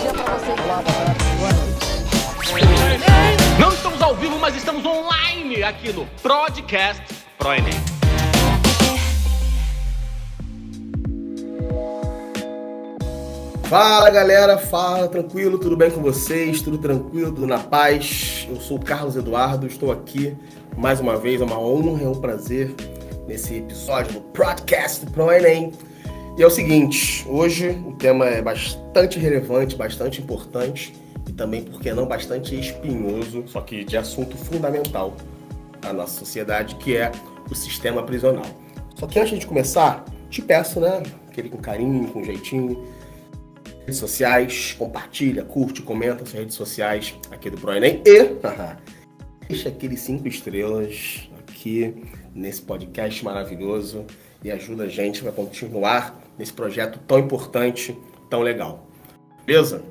dia pra vocês. Não estamos ao vivo, mas estamos online aqui no Podcast Pro Enem. Fala galera, fala, tranquilo, tudo bem com vocês? Tudo tranquilo, tudo na paz? Eu sou o Carlos Eduardo, estou aqui mais uma vez, é uma honra, é um prazer nesse episódio do Podcast Pro Enem. E é o seguinte, hoje o tema é bastante relevante, bastante importante e também, por que não, bastante espinhoso, só que de assunto fundamental à nossa sociedade, que é o sistema prisional. Só que antes de começar, te peço, né, aquele com carinho, com jeitinho, redes sociais, compartilha, curte, comenta nas redes sociais aqui do ProEnem e deixa aqueles cinco estrelas aqui nesse podcast maravilhoso e ajuda a gente a continuar nesse projeto tão importante, tão legal. Beleza?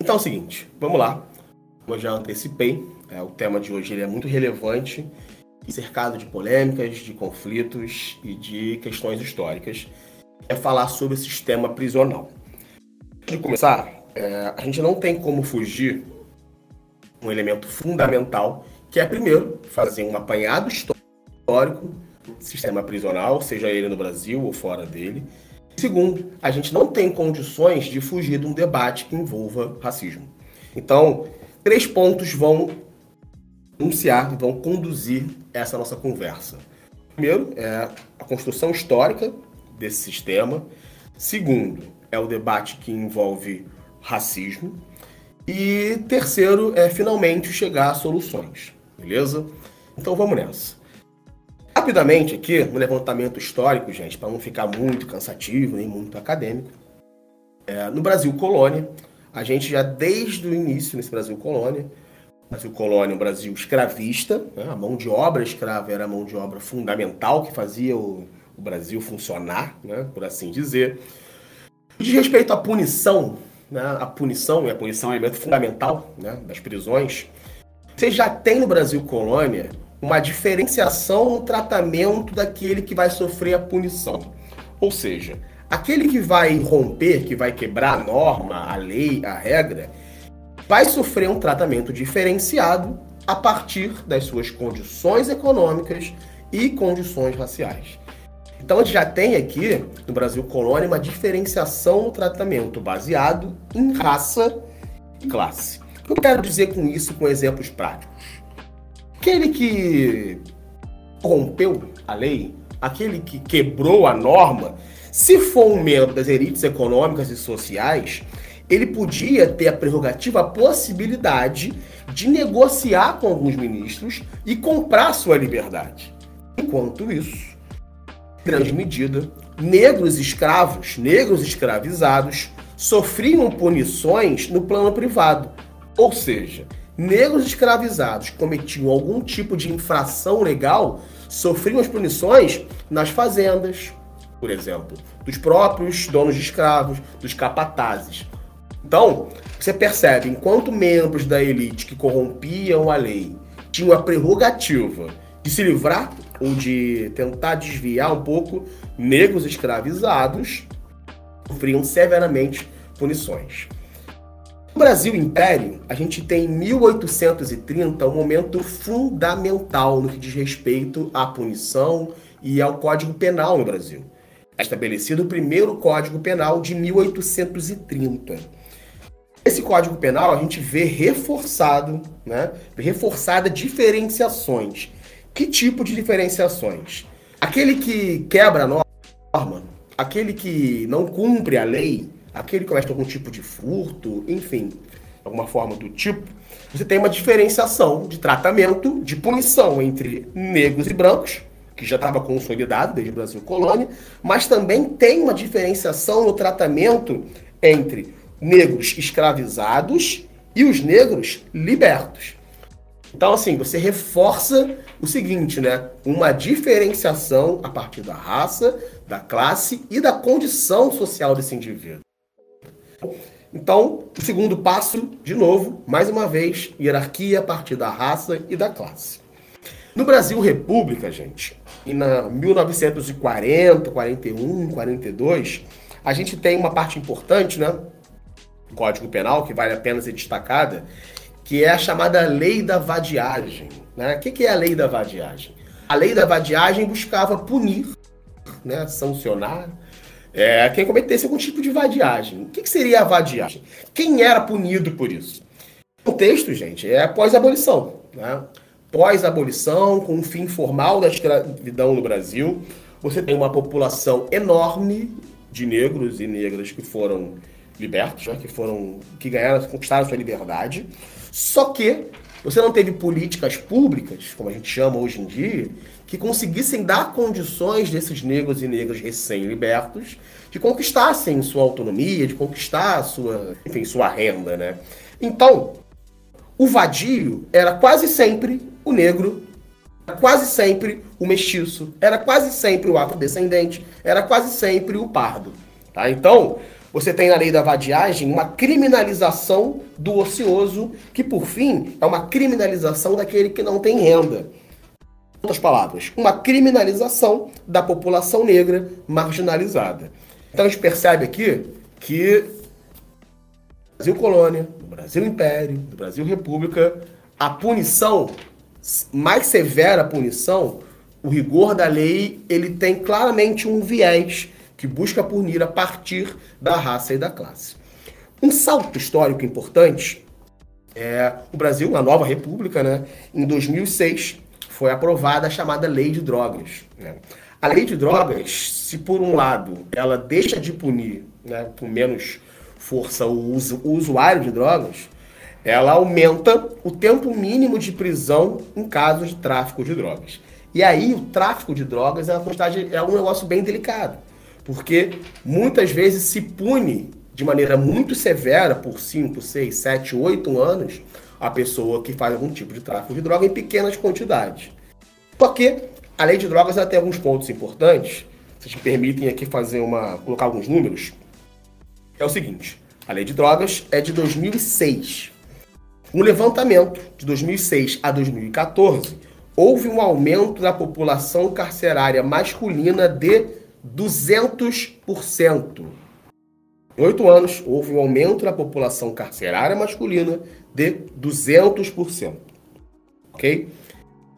Então é o seguinte, vamos lá. Como eu já antecipei, é, o tema de hoje ele é muito relevante e cercado de polêmicas, de conflitos e de questões históricas. É falar sobre o sistema prisional de começar, é, a gente não tem como fugir um elemento fundamental, que é, primeiro, fazer um apanhado histórico do sistema prisional, seja ele no Brasil ou fora dele. Segundo, a gente não tem condições de fugir de um debate que envolva racismo. Então, três pontos vão anunciar, vão conduzir essa nossa conversa. Primeiro, é a construção histórica desse sistema. Segundo, é o debate que envolve racismo. E terceiro é finalmente chegar a soluções, beleza? Então vamos nessa. Rapidamente aqui, no levantamento histórico, gente, para não ficar muito cansativo nem muito acadêmico. É, no Brasil colônia, a gente já desde o início nesse Brasil colônia, Brasil colônia, um Brasil escravista, né? a mão de obra escrava era a mão de obra fundamental que fazia o, o Brasil funcionar, né? por assim dizer. De respeito à punição, né, a punição, e a punição é um elemento fundamental né, das prisões, você já tem no Brasil colônia uma diferenciação no tratamento daquele que vai sofrer a punição. Ou seja, aquele que vai romper, que vai quebrar a norma, a lei, a regra, vai sofrer um tratamento diferenciado a partir das suas condições econômicas e condições raciais. Então a gente já tem aqui no Brasil colônia uma diferenciação no tratamento baseado em raça e classe. O que eu quero dizer com isso com exemplos práticos? Aquele que rompeu a lei, aquele que quebrou a norma, se for um membro das elites econômicas e sociais, ele podia ter a prerrogativa, a possibilidade de negociar com alguns ministros e comprar sua liberdade. Enquanto isso, grande medida, negros escravos, negros escravizados, sofriam punições no plano privado. Ou seja, negros escravizados cometiam algum tipo de infração legal sofriam as punições nas fazendas, por exemplo, dos próprios donos de escravos, dos capatazes. Então, você percebe, enquanto membros da elite que corrompiam a lei tinham a prerrogativa de se livrar ou de tentar desviar um pouco, negros escravizados sofriam severamente punições. No Brasil Império, a gente tem em 1830 um momento fundamental no que diz respeito à punição e ao Código Penal no Brasil. É estabelecido o primeiro Código Penal de 1830. Esse Código Penal a gente vê reforçado, né, reforçada diferenciações que tipo de diferenciações? Aquele que quebra a norma, aquele que não cumpre a lei, aquele que comete algum tipo de furto, enfim, alguma forma do tipo, você tem uma diferenciação de tratamento, de punição entre negros e brancos, que já estava consolidado desde o Brasil colônia, mas também tem uma diferenciação no tratamento entre negros escravizados e os negros libertos. Então, assim, você reforça o seguinte, né? Uma diferenciação a partir da raça, da classe e da condição social desse indivíduo. Então, o segundo passo, de novo, mais uma vez, hierarquia a partir da raça e da classe. No Brasil República, gente, e na 1940, 41, 42, a gente tem uma parte importante, né? Código Penal, que vale a pena ser destacada, que é a chamada lei da vadiagem. Né? O que é a lei da vadiagem? A lei da vadiagem buscava punir, né, sancionar, é, quem cometesse algum tipo de vadiagem. O que, seria a vadiagem? Quem era punido por isso? O texto, gente, é pós-abolição. Né? Pós-abolição, com um fim formal da escravidão no Brasil, você tem uma população enorme de negros e negras que foram libertos, né, que foram que ganharam, conquistaram sua liberdade. Só que você não teve políticas públicas, como a gente chama hoje em dia, que conseguissem dar condições desses negros e negras recém-libertos de conquistassem sua autonomia, de conquistar sua, enfim, sua renda, né? Então, o vadio era quase sempre o negro, quase sempre o mestiço, era quase sempre o afrodescendente, era quase sempre o pardo, tá? Então, você tem na lei da vadiagem uma criminalização do ocioso, que por fim é uma criminalização daquele que não tem renda. Outras palavras, uma criminalização da população negra marginalizada. Então a gente percebe aqui que Brasil colônia, no Brasil império, no Brasil república, a punição mais severa a punição, o rigor da lei, ele tem claramente um viés que busca punir a partir da raça e da classe. Um salto histórico importante é o Brasil, uma nova república, né? Em 2006 foi aprovada a chamada Lei de Drogas. Né? A Lei de Drogas, se por um lado ela deixa de punir, né, com menos força o, uso, o usuário de drogas, ela aumenta o tempo mínimo de prisão em casos de tráfico de drogas. E aí o tráfico de drogas é, é um negócio bem delicado porque muitas vezes se pune de maneira muito severa por 5, 6, 7, 8 anos a pessoa que faz algum tipo de tráfico de droga em pequenas quantidades. Porque a lei de drogas ela tem alguns pontos importantes. Vocês me permitem aqui fazer uma. colocar alguns números. É o seguinte: a lei de drogas é de 2006. No levantamento de 2006 a 2014, houve um aumento da população carcerária masculina de 200%. Em oito anos, houve um aumento na população carcerária masculina de 200%. Ok?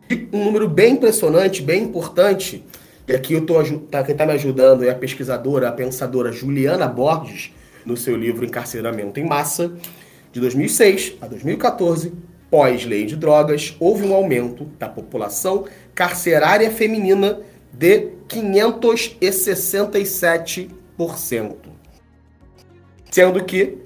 E um número bem impressionante, bem importante, e aqui eu tô, tá, quem está me ajudando é a pesquisadora, a pensadora Juliana Borges, no seu livro Encarceramento em Massa, de 2006 a 2014, pós-lei de drogas, houve um aumento da população carcerária feminina de 567%. Sendo que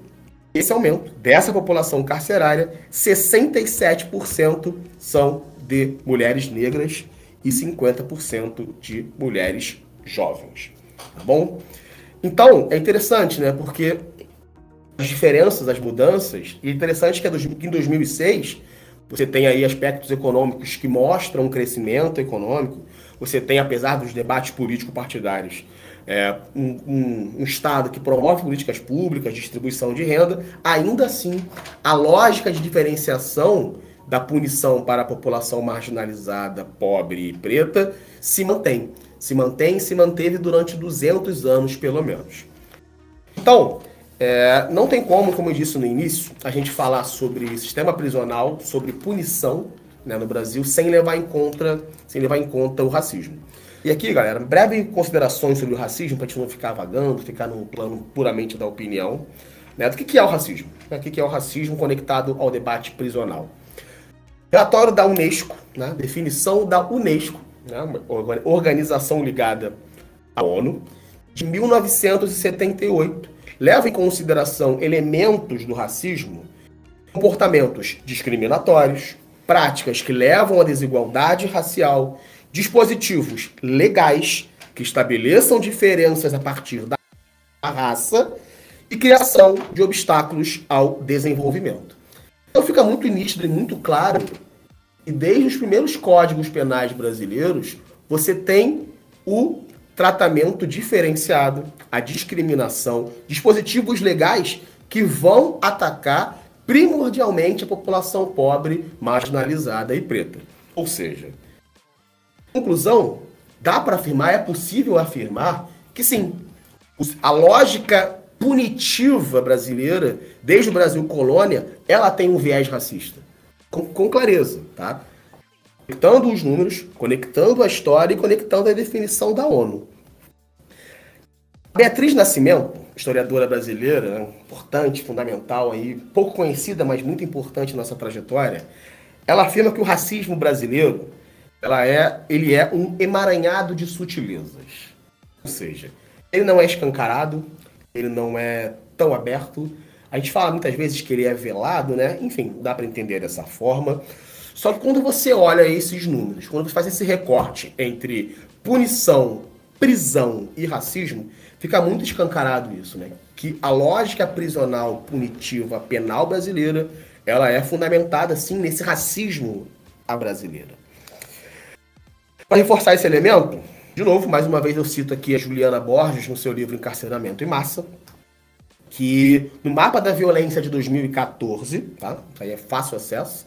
esse aumento dessa população carcerária, 67% são de mulheres negras e 50% de mulheres jovens. Tá bom? Então, é interessante, né? Porque as diferenças, as mudanças, e é interessante que em 2006 você tem aí aspectos econômicos que mostram um crescimento econômico, você tem, apesar dos debates político-partidários, é, um, um, um, Estado que promove políticas públicas, distribuição de renda, ainda assim, a lógica de diferenciação da punição para a população marginalizada, pobre e preta se mantém. Se mantém e se manteve durante 200 anos, pelo menos. Então, é, não tem como, como eu disse no início, a gente falar sobre sistema prisional, sobre punição né, no Brasil, sem levar em conta, sem levar em conta o racismo. E aqui, galera, breve considerações sobre o racismo, para a gente não ficar vagando, ficar no plano puramente da opinião. Né, do que, que é o racismo? O que, que é o racismo conectado ao debate prisional? Relatório da Unesco, né, definição da Unesco, né, uma organização ligada à ONU, de 1978, leva em consideração elementos do racismo, comportamentos discriminatórios, práticas que levam à desigualdade racial, dispositivos legais que estabeleçam diferenças a partir da raça e criação de obstáculos ao desenvolvimento. Então fica muito nítido e muito claro que desde os primeiros códigos penais brasileiros você tem o tratamento diferenciado, a discriminação, dispositivos legais que vão atacar primordialmente a população pobre, marginalizada e preta. Ou seja, conclusão, dá para afirmar, é possível afirmar que sim, a lógica punitiva brasileira, desde o Brasil colônia, ela tem um viés racista. Com, com clareza, tá? Conectando os números, conectando a história e conectando a definição da ONU. Beatriz Nascimento, historiadora brasileira, importante, fundamental aí, pouco conhecida, mas muito importante na nossa trajetória, ela afirma que o racismo brasileiro, ela é, ele é um emaranhado de sutilezas. Ou seja, ele não é escancarado, ele não é tão aberto. A gente fala muitas vezes que ele é velado, né? Enfim, dá para entender dessa forma. Só que quando você olha esses números, quando você faz esse recorte entre punição, prisão e racismo, fica muito escancarado isso, né? Que a lógica prisional punitiva penal brasileira, ela é fundamentada sim nesse racismo à brasileira. Para reforçar esse elemento, de novo, mais uma vez eu cito aqui a Juliana Borges no seu livro Encarceramento em Massa, que no mapa da violência de 2014, tá? Aí é fácil acesso,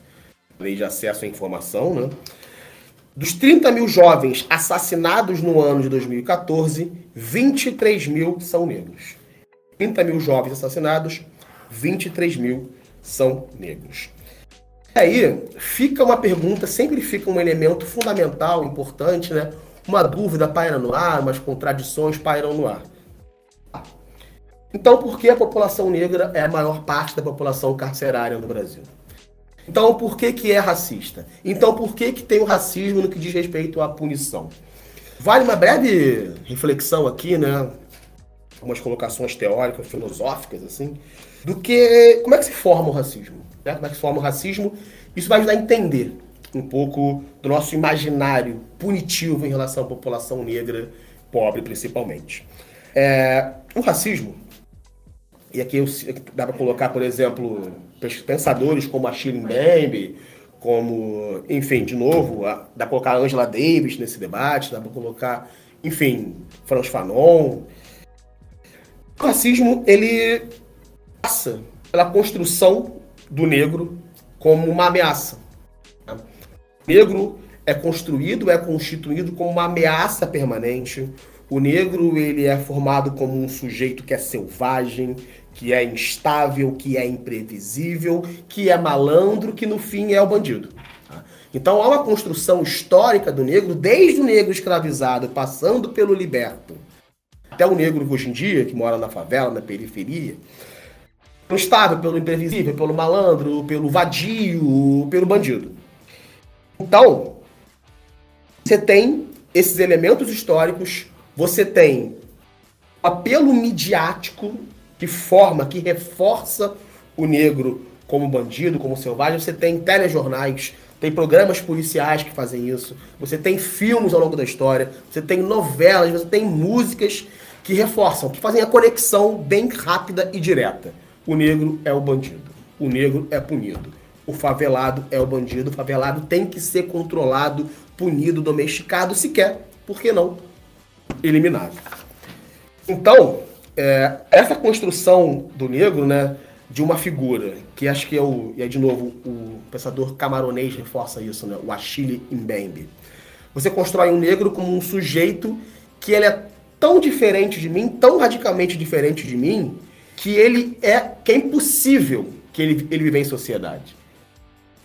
lei de acesso à informação, né? Dos 30 mil jovens assassinados no ano de 2014, 23 mil são negros. 30 mil jovens assassinados, 23 mil são negros. Aí fica uma pergunta, sempre fica um elemento fundamental, importante, né? Uma dúvida paira no ar, umas contradições pairam no ar. Então, por que a população negra é a maior parte da população carcerária no Brasil? Então, por que, que é racista? Então, por que, que tem o racismo no que diz respeito à punição? Vale uma breve reflexão aqui, né? Umas colocações teóricas, filosóficas, assim, do que. Como é que se forma o racismo? Né? Como é que se forma o racismo? Isso vai ajudar a entender um pouco do nosso imaginário punitivo em relação à população negra, pobre principalmente. É, o racismo, e aqui eu, dá para colocar, por exemplo, pensadores como Achille Mbembe, como, enfim, de novo, dá para colocar Angela Davis nesse debate, dá para colocar, enfim, Franz Fanon. O racismo, ele passa pela construção do negro como uma ameaça negro é construído, é constituído como uma ameaça permanente. O negro ele é formado como um sujeito que é selvagem, que é instável, que é imprevisível, que é malandro, que no fim é o bandido. Tá? Então há uma construção histórica do negro, desde o negro escravizado, passando pelo liberto, até o negro hoje em dia, que mora na favela, na periferia, instável, pelo imprevisível, pelo malandro, pelo vadio, pelo bandido. Então, você tem esses elementos históricos, você tem apelo midiático que forma, que reforça o negro como bandido, como selvagem. Você tem telejornais, tem programas policiais que fazem isso, você tem filmes ao longo da história, você tem novelas, você tem músicas que reforçam, que fazem a conexão bem rápida e direta. O negro é o bandido, o negro é punido o favelado é o bandido, o favelado tem que ser controlado, punido, domesticado, se quer, por que não, eliminado. Então, é, essa construção do negro, né, de uma figura, que acho que é o, e de novo, o pensador camaronês reforça isso, né, o Achille Mbembe. Você constrói um negro como um sujeito que ele é tão diferente de mim, tão radicalmente diferente de mim, que ele é que é impossível que ele, ele viver em sociedade.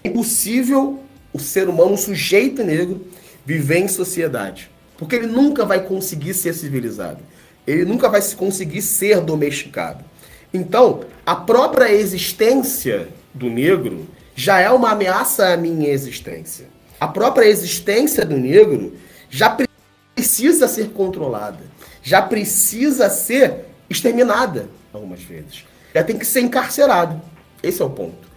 É impossível o ser humano, um sujeito negro, viver em sociedade. Porque ele nunca vai conseguir ser civilizado. Ele nunca vai conseguir ser domesticado. Então, a própria existência do negro já é uma ameaça à minha existência. A própria existência do negro já precisa ser controlada, já precisa ser exterminada algumas vezes. Já tem que ser encarcerado. Esse é o ponto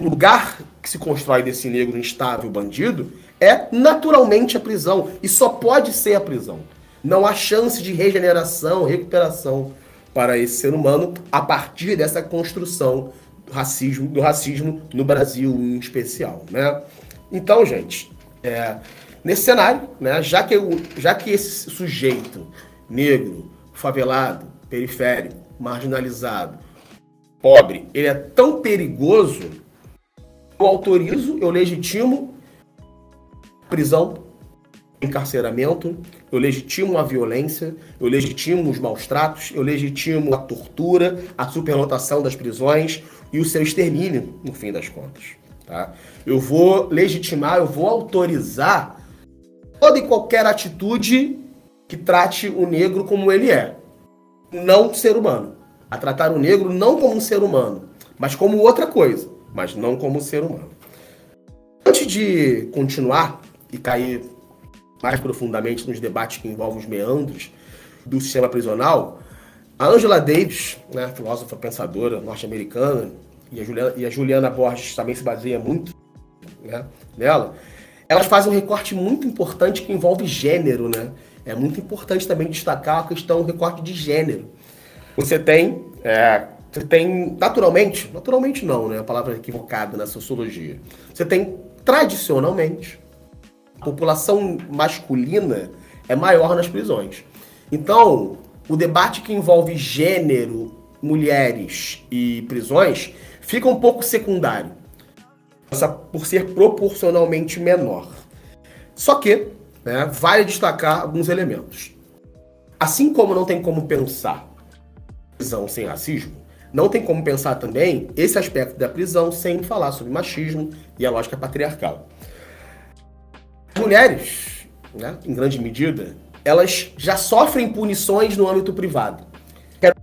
o lugar que se constrói desse negro instável bandido é naturalmente a prisão. E só pode ser a prisão. Não há chance de regeneração, recuperação para esse ser humano a partir dessa construção do racismo, do racismo no Brasil em especial. Né? Então, gente, é, nesse cenário, né, já, que já que esse sujeito negro, favelado, periférico, marginalizado, pobre, ele é tão perigoso eu autorizo, eu legitimo prisão, encarceramento, eu legitimo a violência, eu legitimo os maus tratos, eu legitimo a tortura, a superlotação das prisões e o seu extermínio, no fim das contas. Tá? Eu vou legitimar, eu vou autorizar toda e qualquer atitude que trate o negro como ele é, não ser humano. A tratar o negro não como um ser humano, mas como outra coisa, mas não como ser humano. Antes de continuar e cair mais profundamente nos debates que envolvem os meandros do sistema prisional, a Angela Davis, né, filósofa pensadora norte-americana, e a, Juliana, e a Juliana Borges também se baseia muito né, nela, elas fazem um recorte muito importante que envolve gênero, né? É muito importante também destacar a questão do recorte de gênero. Você tem, é, você tem naturalmente, naturalmente não, né? A palavra equivocada na sociologia. Você tem tradicionalmente a população masculina é maior nas prisões. Então, o debate que envolve gênero, mulheres e prisões fica um pouco secundário, por ser proporcionalmente menor. Só que, né, vale destacar alguns elementos. Assim como não tem como pensar prisão sem racismo, não tem como pensar também esse aspecto da prisão sem falar sobre machismo e a lógica patriarcal. As mulheres, né, em grande medida, elas já sofrem punições no âmbito privado. Quero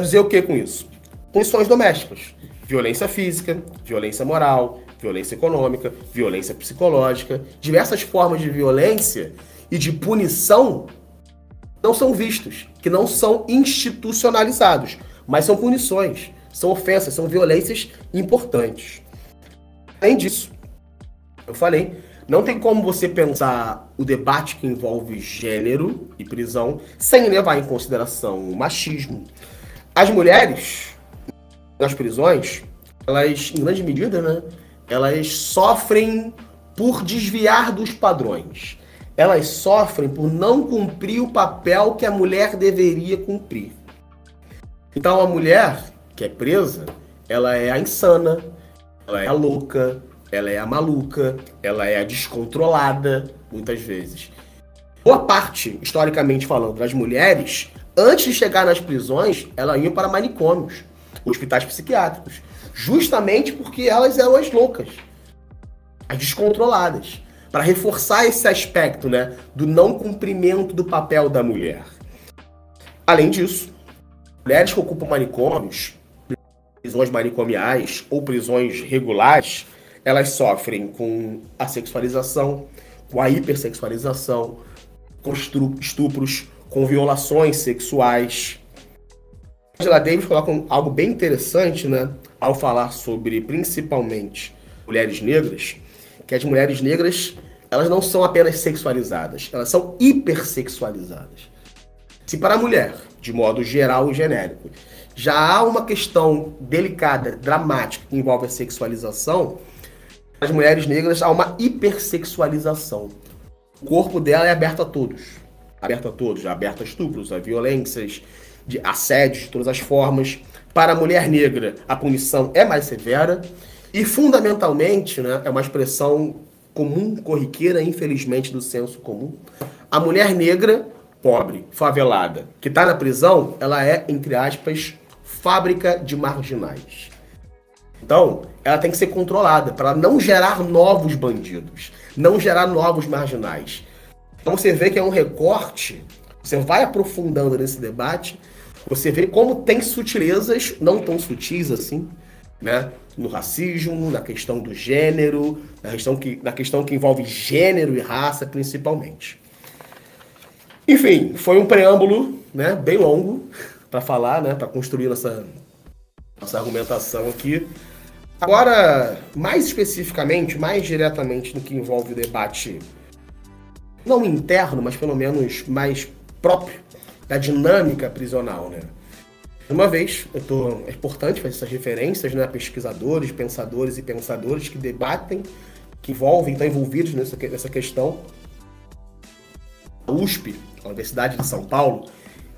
dizer o que com isso? Punições domésticas, violência física, violência moral, violência econômica, violência psicológica, diversas formas de violência e de punição não são vistos, que não são institucionalizados, mas são punições, são ofensas, são violências importantes. Além disso, eu falei, não tem como você pensar o debate que envolve gênero e prisão sem levar em consideração o machismo. As mulheres nas prisões, elas, em grande medida, né, elas sofrem por desviar dos padrões. Elas sofrem por não cumprir o papel que a mulher deveria cumprir. Então a mulher que é presa, ela é a insana, ela é a louca, ela é a maluca, ela é a descontrolada, muitas vezes. Boa parte, historicamente falando, das mulheres, antes de chegar nas prisões, elas iam para manicômios, hospitais psiquiátricos, justamente porque elas eram as loucas, as descontroladas, para reforçar esse aspecto, né, do não cumprimento do papel da mulher. Além disso, mulheres que ocupam manicômios, prisões manicomiais ou prisões regulares, elas sofrem com a sexualização, com a hipersexualização, com estupros, com violações sexuais. Angela Davis coloca algo bem interessante, né, ao falar sobre principalmente mulheres negras, que as mulheres negras elas não são apenas sexualizadas, elas são hipersexualizadas. Se para a mulher, de modo geral e genérico, já há uma questão delicada, dramática, que envolve a sexualização, as mulheres negras há uma hipersexualização. O corpo dela é aberto a todos. Aberto a todos, aberto a estupros, a violências, de assédios de todas as formas. Para a mulher negra, a punição é mais severa. E, fundamentalmente, né, é uma expressão comum, corriqueira, infelizmente, do senso comum. A mulher negra, pobre, favelada, que está na prisão, ela é, entre aspas, fábrica de marginais. Então, ela tem que ser controlada para não gerar novos bandidos, não gerar novos marginais. Então você vê que é um recorte, você vai aprofundando nesse debate, você vê como tem sutilezas, não tão sutis assim, né? No racismo, na questão do gênero, na questão que, na questão que envolve gênero e raça, principalmente. Enfim, foi um preâmbulo né, bem longo para falar, né, para construir nossa, nossa argumentação aqui. Agora, mais especificamente, mais diretamente no que envolve o debate, não interno, mas pelo menos mais próprio da dinâmica prisional, né? Uma vez, eu tô, é importante fazer essas referências, né? Pesquisadores, pensadores e pensadores que debatem, que envolvem, estão envolvidos nessa, nessa questão. A USP, a Universidade de São Paulo,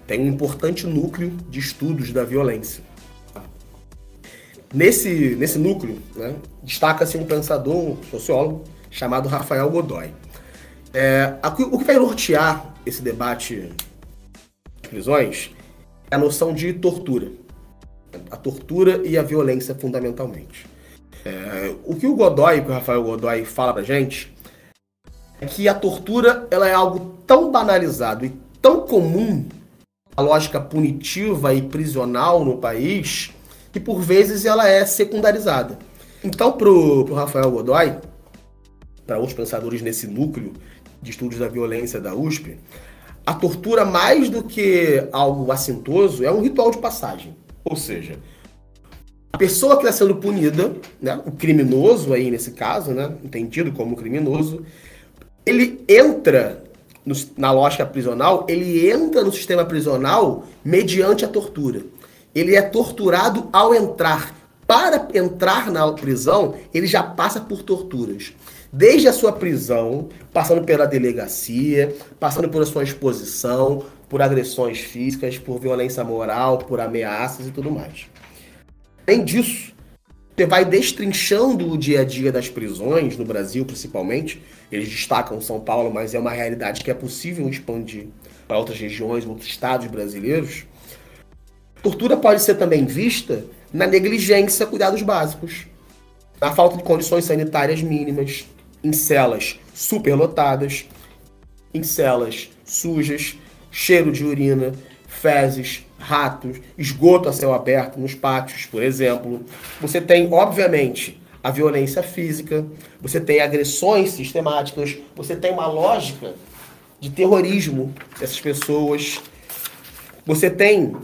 tem um importante núcleo de estudos da violência. Nesse, nesse núcleo, né, destaca-se um pensador, um sociólogo, chamado Rafael Godoy. É, o que vai nortear esse debate de prisões é a noção de tortura. A tortura e a violência, fundamentalmente. É, o que o Godoy, que o Rafael Godoy fala pra gente, é que a tortura ela é algo tão banalizado e tão comum a lógica punitiva e prisional no país que por vezes ela é secundarizada. Então, pro, pro Rafael Godoy, para outros pensadores nesse núcleo de estudos da violência da USP, a tortura, mais do que algo assintoso, é um ritual de passagem. Ou seja, a pessoa que está sendo punida, né, o criminoso aí nesse caso, né, entendido como criminoso, ele entra no, na lógica prisional, ele entra no sistema prisional mediante a tortura. Ele é torturado ao entrar. Para entrar na prisão, ele já passa por torturas. Desde a sua prisão, passando pela delegacia, passando pela sua exposição, por agressões físicas, por violência moral, por ameaças e tudo mais. Além disso, você vai destrinchando o dia a dia das prisões, no Brasil principalmente. Eles destacam São Paulo, mas é uma realidade que é possível expandir para outras regiões, outros estados brasileiros. Tortura pode ser também vista na negligência, cuidados básicos, na falta de condições sanitárias mínimas, em celas superlotadas, em celas sujas, cheiro de urina, fezes, ratos, esgoto a céu aberto nos pátios, por exemplo. Você tem, obviamente, a violência física, você tem agressões sistemáticas, você tem uma lógica de terrorismo dessas pessoas. Você tem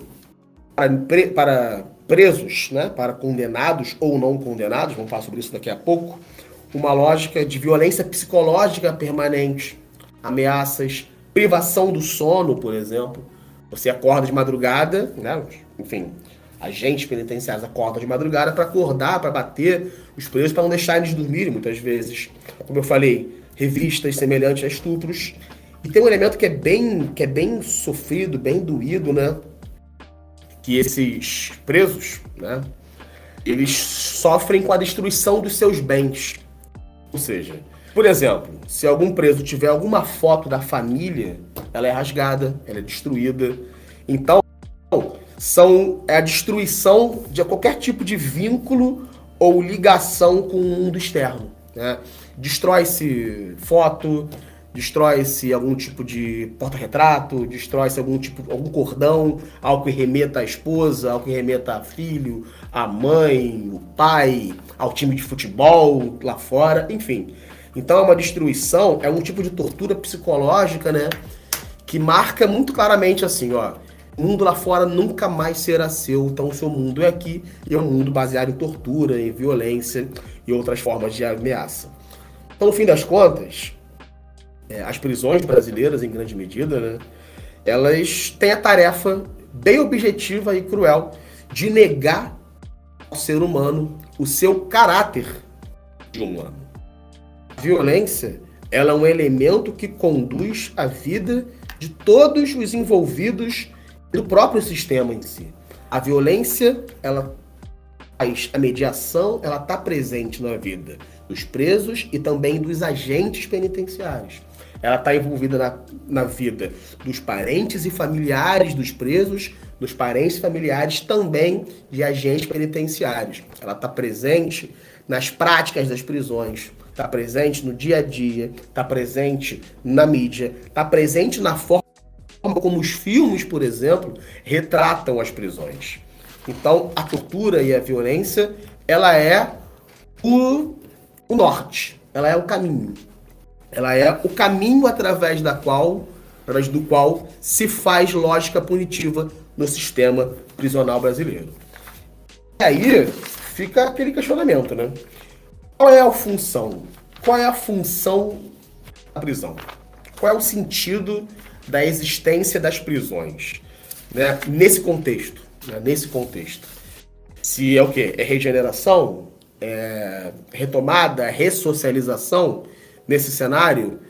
para, para presos, né, para condenados ou não condenados, vamos falar sobre isso daqui a pouco, uma lógica de violência psicológica permanente, ameaças, privação do sono, por exemplo. Você acorda de madrugada, né? Enfim, agentes penitenciários acordam de madrugada para acordar, para bater os presos, para não deixar eles dormirem muitas vezes. Como eu falei, revistas semelhantes a estupros. E tem um elemento que é bem, que é bem sofrido, bem doído, né? Que esses presos, né? Eles sofrem com a destruição dos seus bens. Ou seja, por exemplo, se algum preso tiver alguma foto da família, ela é rasgada, ela é destruída. Então, são é a destruição de qualquer tipo de vínculo ou ligação com o mundo externo. Né? Destrói-se foto, destrói-se algum tipo de porta-retrato, destrói-se algum tipo, algum cordão, algo que remeta à esposa, algo que remeta a filho, a mãe, o pai, ao time de futebol? Lá fora, enfim. Então é uma destruição, é um tipo de tortura psicológica, né? Que marca muito claramente assim, ó. O mundo lá fora nunca mais será seu, então o seu mundo é aqui e é um mundo baseado em tortura, em violência e outras formas de ameaça. Então, no fim das contas, é, as prisões brasileiras, em grande medida, né, elas têm a tarefa bem objetiva e cruel de negar ao ser humano o seu caráter de humano violência ela é um elemento que conduz a vida de todos os envolvidos do próprio sistema em si. A violência, ela a mediação, ela está presente na vida dos presos e também dos agentes penitenciários. Ela está envolvida na, na vida dos parentes e familiares dos presos, dos parentes e familiares também de agentes penitenciários. Ela está presente nas práticas das prisões, está presente no dia a dia, está presente na mídia, está presente na forma como os filmes, por exemplo, retratam as prisões. Então, a tortura e a violência, ela é o, o norte, ela é o caminho. Ela é o caminho através da qual, através do qual se faz lógica punitiva no sistema prisional brasileiro. E aí fica aquele questionamento, né? Qual é a função? Qual é a função da prisão? Qual é o sentido da existência das prisões? Né? Nesse contexto. Né? Nesse contexto. Se é o quê? É regeneração? É retomada? Ressocialização? Nesse cenário,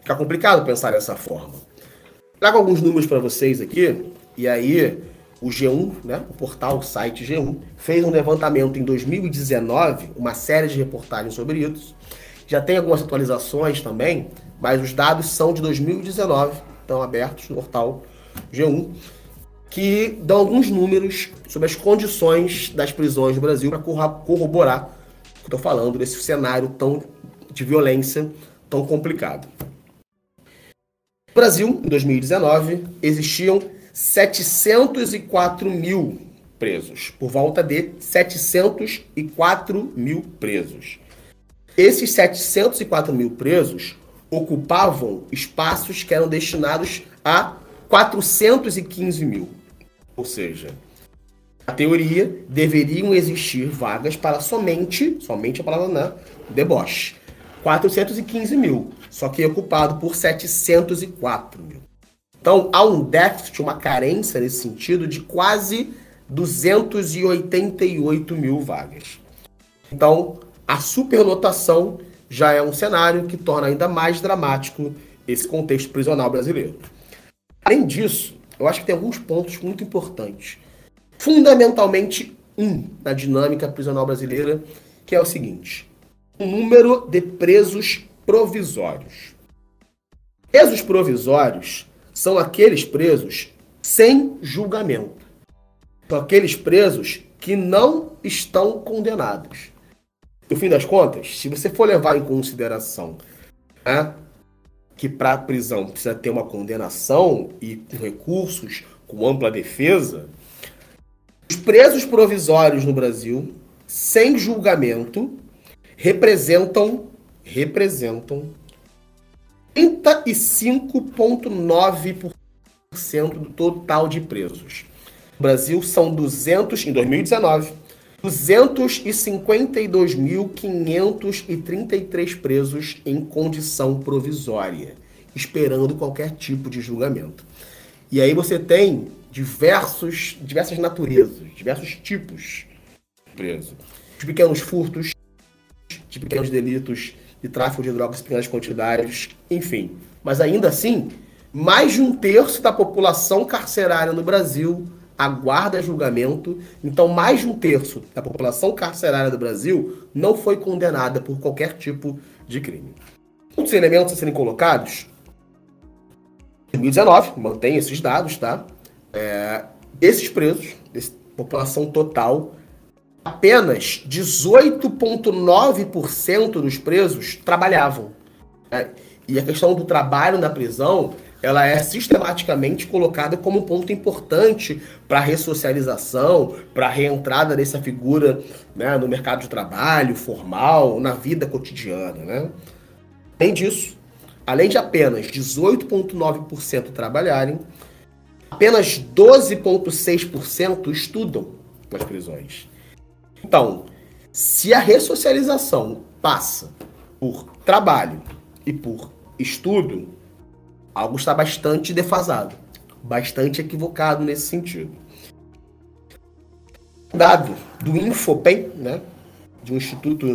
fica complicado pensar dessa forma. Trago alguns números para vocês aqui, e aí o G1, né, o portal, o site G1, fez um levantamento em 2019, uma série de reportagens sobre isso, Já tem algumas atualizações também, mas os dados são de 2019, estão abertos no portal G1, que dão alguns números sobre as condições das prisões no Brasil para corroborar o que estou falando desse cenário tão de violência tão complicado. No Brasil, em 2019, existiam 704 mil presos, por volta de 704 mil presos. Esses 704 mil presos ocupavam espaços que eram destinados a 415 mil. Ou seja, a teoria deveriam existir vagas para somente, somente a palavra né, deboche, 415 mil, só que ocupado por 704 mil. Então há um déficit, uma carência nesse sentido de quase 288 mil vagas. Então a superlotação já é um cenário que torna ainda mais dramático esse contexto prisional brasileiro. Além disso, eu acho que tem alguns pontos muito importantes. Fundamentalmente, um na dinâmica prisional brasileira, que é o seguinte: o número de presos provisórios. Presos provisórios são aqueles presos sem julgamento. São aqueles presos que não estão condenados. No fim das contas, se você for levar em consideração né, que para a prisão precisa ter uma condenação e recursos, com ampla defesa, os presos provisórios no Brasil, sem julgamento, representam representam 35,9% do total de presos. No Brasil são 200 em 2019, 252.533 presos em condição provisória, esperando qualquer tipo de julgamento. E aí você tem diversos, diversas naturezas, diversos tipos de preso. De pequenos furtos, de pequenos delitos de tráfico de drogas em pequenas quantidades, enfim. Mas ainda assim, mais de um terço da população carcerária no Brasil aguarda julgamento. Então, mais de um terço da população carcerária do Brasil não foi condenada por qualquer tipo de crime. Muitos elementos a serem colocados. Em 2019, mantém esses dados, tá? É, esses presos, população total, apenas 18,9% dos presos trabalhavam. Né? E a questão do trabalho na prisão ela é sistematicamente colocada como um ponto importante para a ressocialização, para a reentrada dessa figura né, no mercado de trabalho formal, na vida cotidiana. Né? Além disso, além de apenas 18,9% trabalharem, apenas 12,6% estudam nas prisões. Então, se a ressocialização passa por trabalho e por estudo, algo está bastante defasado, bastante equivocado nesse sentido. Dado do Infopem, né, de um instituto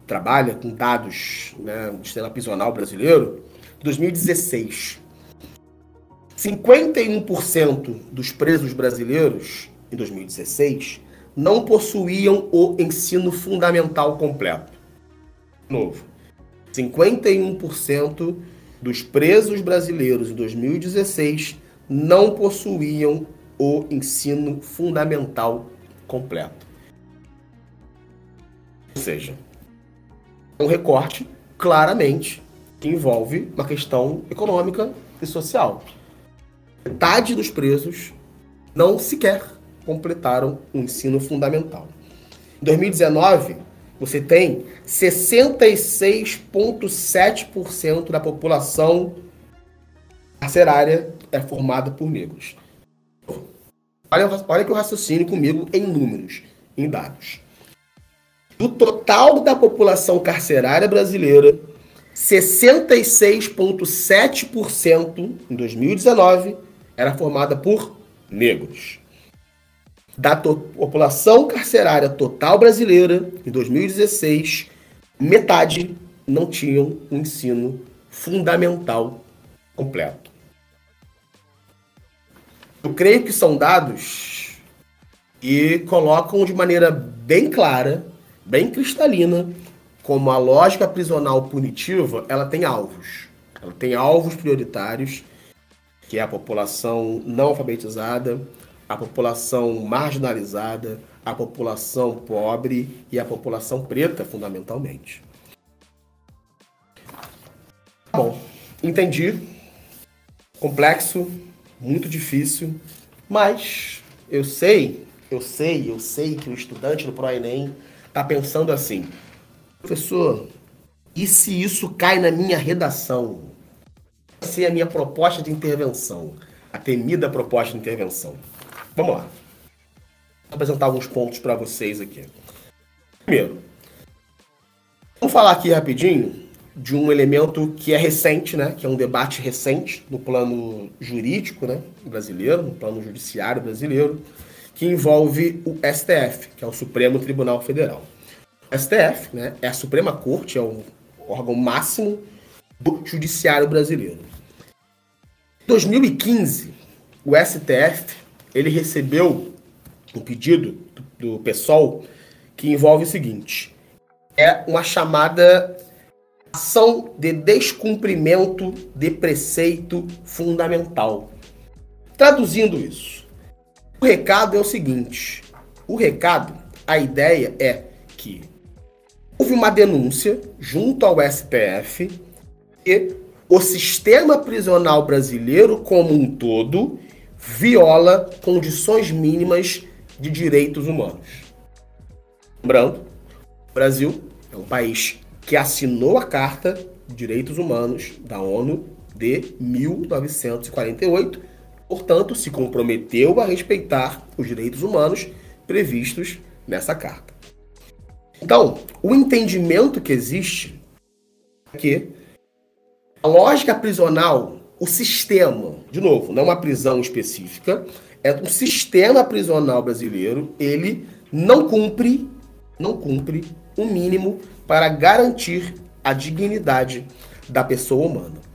que trabalha com dados né, do sistema prisional brasileiro, 2016, 51% dos presos brasileiros em 2016 não possuíam o ensino fundamental completo. Novo. 51% dos presos brasileiros em 2016 não possuíam o ensino fundamental completo. Ou seja, um recorte claramente que envolve uma questão econômica e social. Metade dos presos não sequer completaram o ensino fundamental. Em 2019, você tem 66,7% da população carcerária é formada por negros. Olha, olha que o raciocínio comigo em números, em dados. Do total da população carcerária brasileira, 66,7% em 2019 era formada por negros da população carcerária total brasileira, em 2016, metade não tinham um ensino fundamental completo. Eu creio que são dados e colocam de maneira bem clara, bem cristalina, como a lógica prisional punitiva, ela tem alvos. Ela tem alvos prioritários, que é a população não alfabetizada, a população marginalizada, a população pobre e a população preta, fundamentalmente. Bom, entendi. Complexo, muito difícil, mas eu sei, eu sei, eu sei que o estudante do ProEnem está pensando assim: professor, e se isso cai na minha redação? Vai ser a minha proposta de intervenção, a temida proposta de intervenção. Vamos lá. Vou apresentar alguns pontos para vocês aqui. Primeiro, vamos falar aqui rapidinho de um elemento que é recente, né? Que é um debate recente no plano jurídico, né? Brasileiro, no plano judiciário brasileiro, que envolve o STF, que é o Supremo Tribunal Federal. O STF, né? É a Suprema Corte, é o órgão máximo do judiciário brasileiro. Em 2015, o STF ele recebeu um pedido do, PSOL que envolve o seguinte: é uma chamada ação de descumprimento de preceito fundamental. Traduzindo isso, o recado é o seguinte: o recado, a ideia é que houve uma denúncia junto ao STF e o sistema prisional brasileiro como um todo viola condições mínimas de direitos humanos. Lembrando, o Brasil é um país que assinou a Carta de Direitos Humanos da ONU de 1948, portanto, se comprometeu a respeitar os direitos humanos previstos nessa carta. Então, o entendimento que existe é que a lógica prisional o sistema, de novo, não é uma prisão específica, é um sistema prisional brasileiro, ele não cumpre, não cumpre o mínimo para garantir a dignidade da pessoa humana.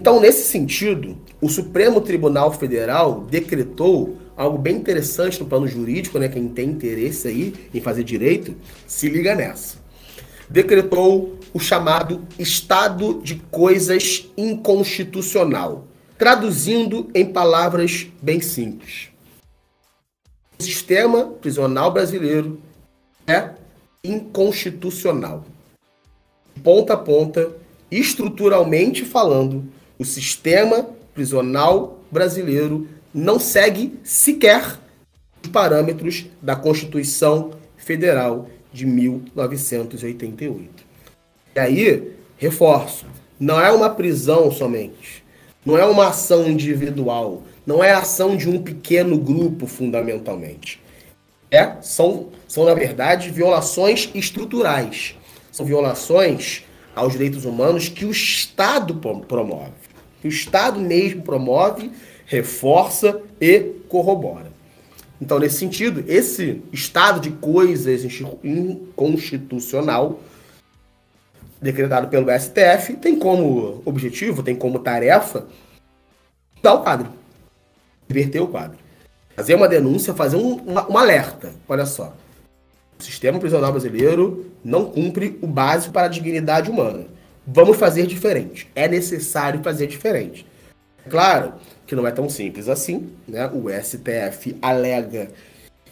Então, nesse sentido, o Supremo Tribunal Federal decretou algo bem interessante no plano jurídico, né? Quem tem interesse aí em fazer direito, se liga nessa decretou o chamado Estado de Coisas Inconstitucional, traduzindo em palavras bem simples. O sistema prisional brasileiro é inconstitucional. Ponta a ponta, estruturalmente falando, o sistema prisional brasileiro não segue sequer os parâmetros da Constituição Federal de 1988. E aí, reforço, não é uma prisão somente, não é uma ação individual, não é ação de um pequeno grupo fundamentalmente. É, são, são na verdade violações estruturais. São violações aos direitos humanos que o Estado promove. Que o Estado mesmo promove, reforça e corrobora. Então, nesse sentido, esse estado de coisas inconstitucional decretado pelo STF tem como objetivo, tem como tarefa dar o quadro, inverter o quadro. Fazer uma denúncia, fazer um, uma, um alerta. Olha só. O sistema prisional brasileiro não cumpre o básico para a dignidade humana. Vamos fazer diferente. É necessário fazer diferente. Claro que não é tão simples assim, né? O STF alega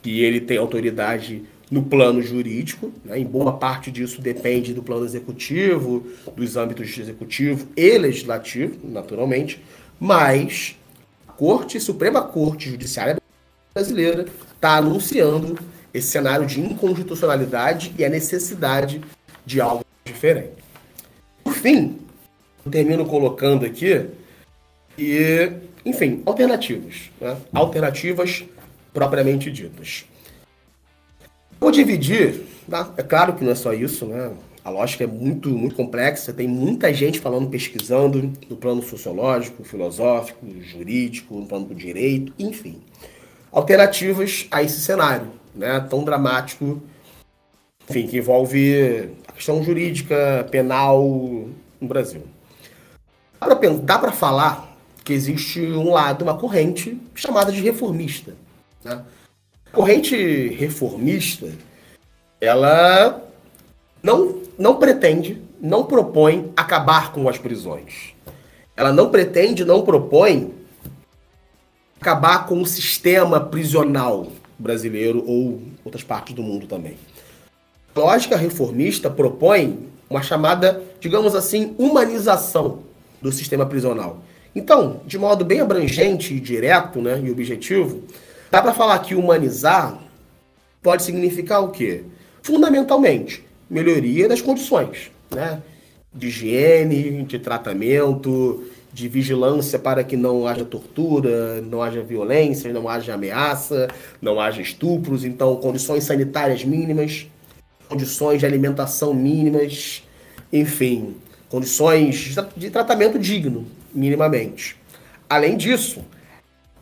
que ele tem autoridade no plano jurídico, né? em boa parte disso depende do plano executivo, dos âmbitos executivo e legislativo, naturalmente, mas a Corte, Suprema Corte Judiciária Brasileira está anunciando esse cenário de inconstitucionalidade e a necessidade de algo diferente. Por fim, eu termino colocando aqui e, enfim, alternativas. Né? Alternativas propriamente ditas. Vou dividir, tá? é claro que não é só isso, né? A lógica é muito, muito complexa, tem muita gente falando, pesquisando no plano sociológico, filosófico, jurídico, no plano do direito, enfim. Alternativas a esse cenário, né? Tão dramático, enfim, que envolve a questão jurídica, penal no Brasil. Dá para falar que existe um lado, uma corrente chamada de reformista. Né? A corrente reformista, ela não, não pretende, não propõe acabar com as prisões. Ela não pretende, não propõe acabar com o sistema prisional brasileiro ou outras partes do mundo também. A lógica reformista propõe uma chamada, digamos assim, humanização do sistema prisional. Então, de modo bem abrangente e direto né, e objetivo, dá para falar que humanizar pode significar o quê? Fundamentalmente, melhoria das condições, né? De higiene, de tratamento, de vigilância para que não haja tortura, não haja violência, não haja ameaça, não haja estupros, então condições sanitárias mínimas, condições de alimentação mínimas, enfim, condições de tratamento digno, minimamente. Além disso,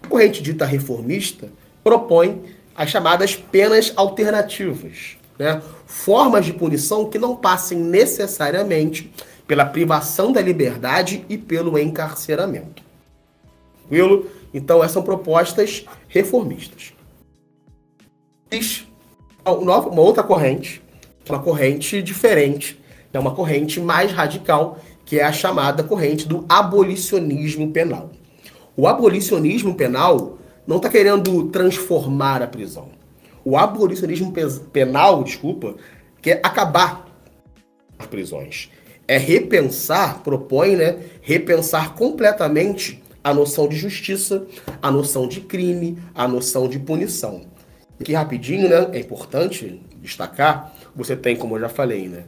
a corrente dita reformista propõe as chamadas penas alternativas, né? formas de punição que não passem necessariamente pela privação da liberdade e pelo encarceramento. Tranquilo? Então, essas são propostas reformistas. Uma outra corrente, uma corrente diferente, é uma corrente mais radical, que é a chamada corrente do abolicionismo penal. O abolicionismo penal não está querendo transformar a prisão. O abolicionismo penal, desculpa, quer acabar as prisões é repensar, propõe, né, repensar completamente a noção de justiça, a noção de crime, a noção de punição. Aqui rapidinho, né, é importante destacar, você tem, como eu já falei, né,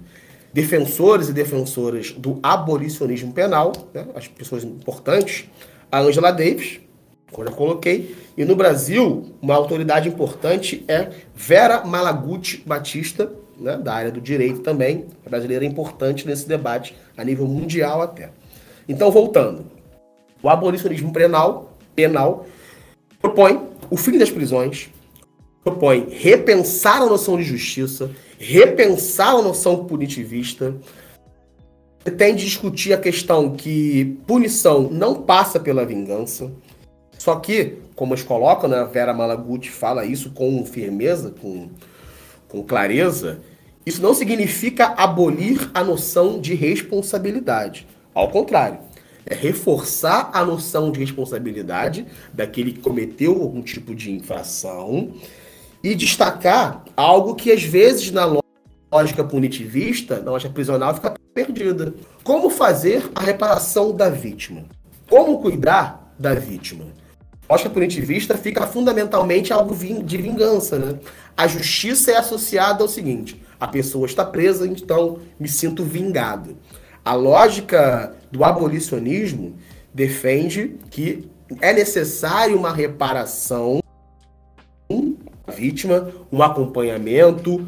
defensores e defensoras do abolicionismo penal, né, as pessoas importantes, a Angela Davis, como eu coloquei, e no Brasil, uma autoridade importante é Vera Malaguti Batista, né, da área do direito também. Brasileira importante nesse debate, a nível mundial até. Então, voltando. O abolicionismo penal, penal propõe o fim das prisões, propõe repensar a noção de justiça, repensar a noção punitivista, pretende discutir a questão que punição não passa pela vingança. Só que, como eles colocam, né, a Vera Malaguti fala isso com firmeza, com, com clareza, isso não significa abolir a noção de responsabilidade. Ao contrário, é reforçar a noção de responsabilidade daquele que cometeu algum tipo de infração e destacar algo que às vezes na lógica punitivista, na lógica prisional, fica perdida. Como fazer a reparação da vítima? Como cuidar da vítima? A lógica punitivista fica fundamentalmente algo de vingança, né? A justiça é associada ao seguinte: a pessoa está presa, então me sinto vingado. A lógica do abolicionismo defende que é necessário uma reparação vítima, um acompanhamento,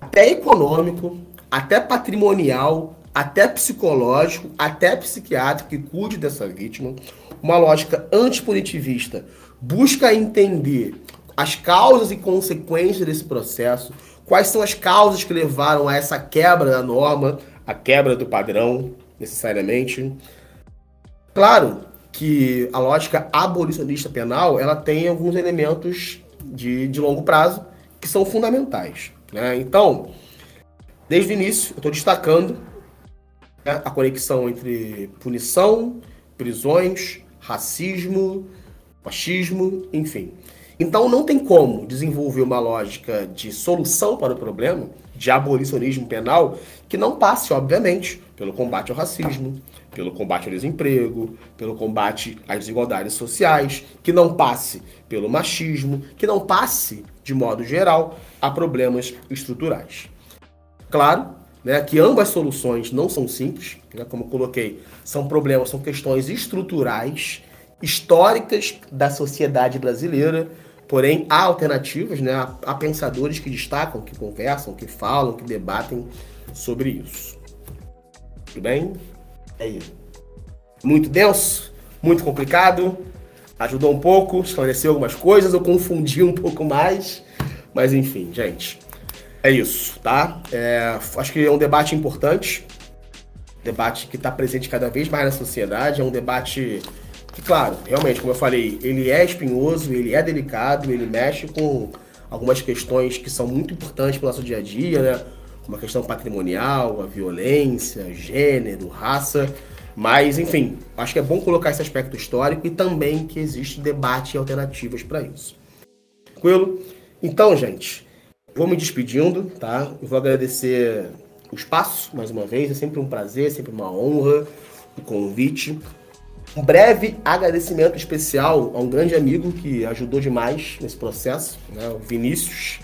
até econômico, até patrimonial, até psicológico, até psiquiátrico que cuide dessa vítima. Uma lógica antipunitivista busca entender as causas e consequências desse processo, Quais são as causas que levaram a essa quebra da norma, a quebra do padrão, necessariamente? Claro que a lógica abolicionista penal ela tem alguns elementos de, de longo prazo que são fundamentais. Né? Então, desde o início, eu estou destacando né, a conexão entre punição, prisões, racismo, fascismo, enfim. Então não tem como desenvolver uma lógica de solução para o problema, de abolicionismo penal, que não passe, obviamente, pelo combate ao racismo, pelo combate ao desemprego, pelo combate às desigualdades sociais, que não passe pelo machismo, que não passe, de modo geral, a problemas estruturais. Claro né, que ambas soluções não são simples, né, como coloquei, são problemas, são questões estruturais, históricas da sociedade brasileira, Porém, há alternativas, né? há, pensadores que destacam, que conversam, que falam, que debatem sobre isso. Tudo bem? É isso. Muito denso, muito complicado. Ajudou um pouco, esclareceu algumas coisas, eu confundi um pouco mais. Mas enfim, gente. É isso, tá? É, acho que é um debate importante. Debate que está presente cada vez mais na sociedade. É um debate que, claro, realmente, como eu falei, ele é espinhoso, ele é delicado, ele mexe com algumas questões que são muito importantes para o nosso dia a dia, né? uma questão patrimonial, a violência, gênero, raça. Mas, enfim, acho que é bom colocar esse aspecto histórico e também que existe debate e alternativas para isso. Tranquilo? Então, gente, vou me despedindo, tá? Eu vou agradecer o espaço, mais uma vez. É sempre um prazer, sempre uma honra o convite. Um breve agradecimento especial a um grande amigo que ajudou demais nesse processo, né? o Vinícius,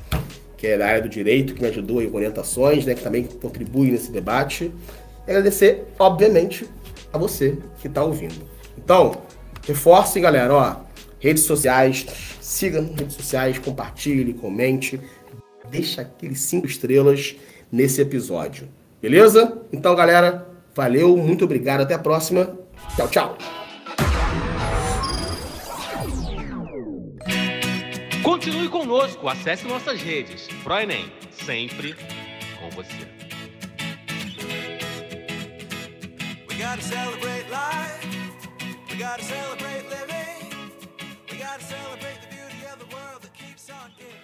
que é da área do direito, que me ajudou em orientações, né? que também contribui nesse debate. E agradecer, obviamente, a você que está ouvindo. Então, reforce, galera, ó, redes sociais, siga nas redes sociais, compartilhe, comente, deixa aqueles cinco estrelas nesse episódio. Beleza? Então, galera, valeu, muito obrigado, até a próxima. Tchau, tchau. Continue conosco, acesse nossas redes. ProEnem, sempre com você. gotta celebrate living. We gotta celebrate the beauty of the world that keeps on giving.